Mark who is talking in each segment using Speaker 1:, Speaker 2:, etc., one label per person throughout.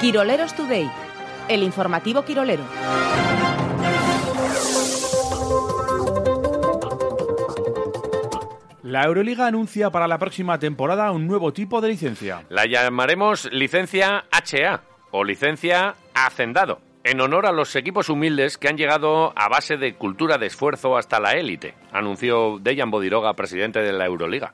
Speaker 1: Quiroleros Today, el informativo Quirolero.
Speaker 2: La Euroliga anuncia para la próxima temporada un nuevo tipo de licencia.
Speaker 3: La llamaremos licencia HA o licencia Hacendado, en honor a los equipos humildes que han llegado a base de cultura de esfuerzo hasta la élite, anunció Dejan Bodiroga, presidente de la Euroliga.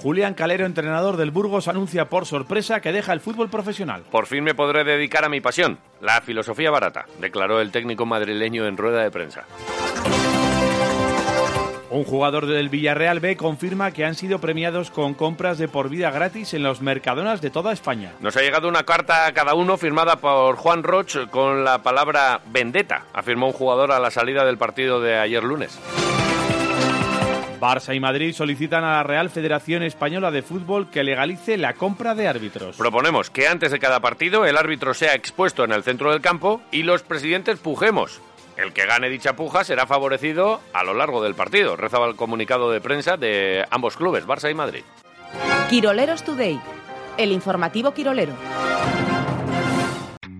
Speaker 2: Julián Calero, entrenador del Burgos, anuncia por sorpresa que deja el fútbol profesional.
Speaker 3: Por fin me podré dedicar a mi pasión, la filosofía barata, declaró el técnico madrileño en rueda de prensa.
Speaker 2: Un jugador del Villarreal B confirma que han sido premiados con compras de por vida gratis en los mercadonas de toda España.
Speaker 3: Nos ha llegado una carta a cada uno firmada por Juan Roch con la palabra vendetta, afirmó un jugador a la salida del partido de ayer lunes.
Speaker 2: Barça y Madrid solicitan a la Real Federación Española de Fútbol que legalice la compra de árbitros.
Speaker 3: Proponemos que antes de cada partido el árbitro sea expuesto en el centro del campo y los presidentes pujemos. El que gane dicha puja será favorecido a lo largo del partido, rezaba el comunicado de prensa de ambos clubes, Barça y Madrid.
Speaker 1: Quiroleros Today, el informativo Quirolero.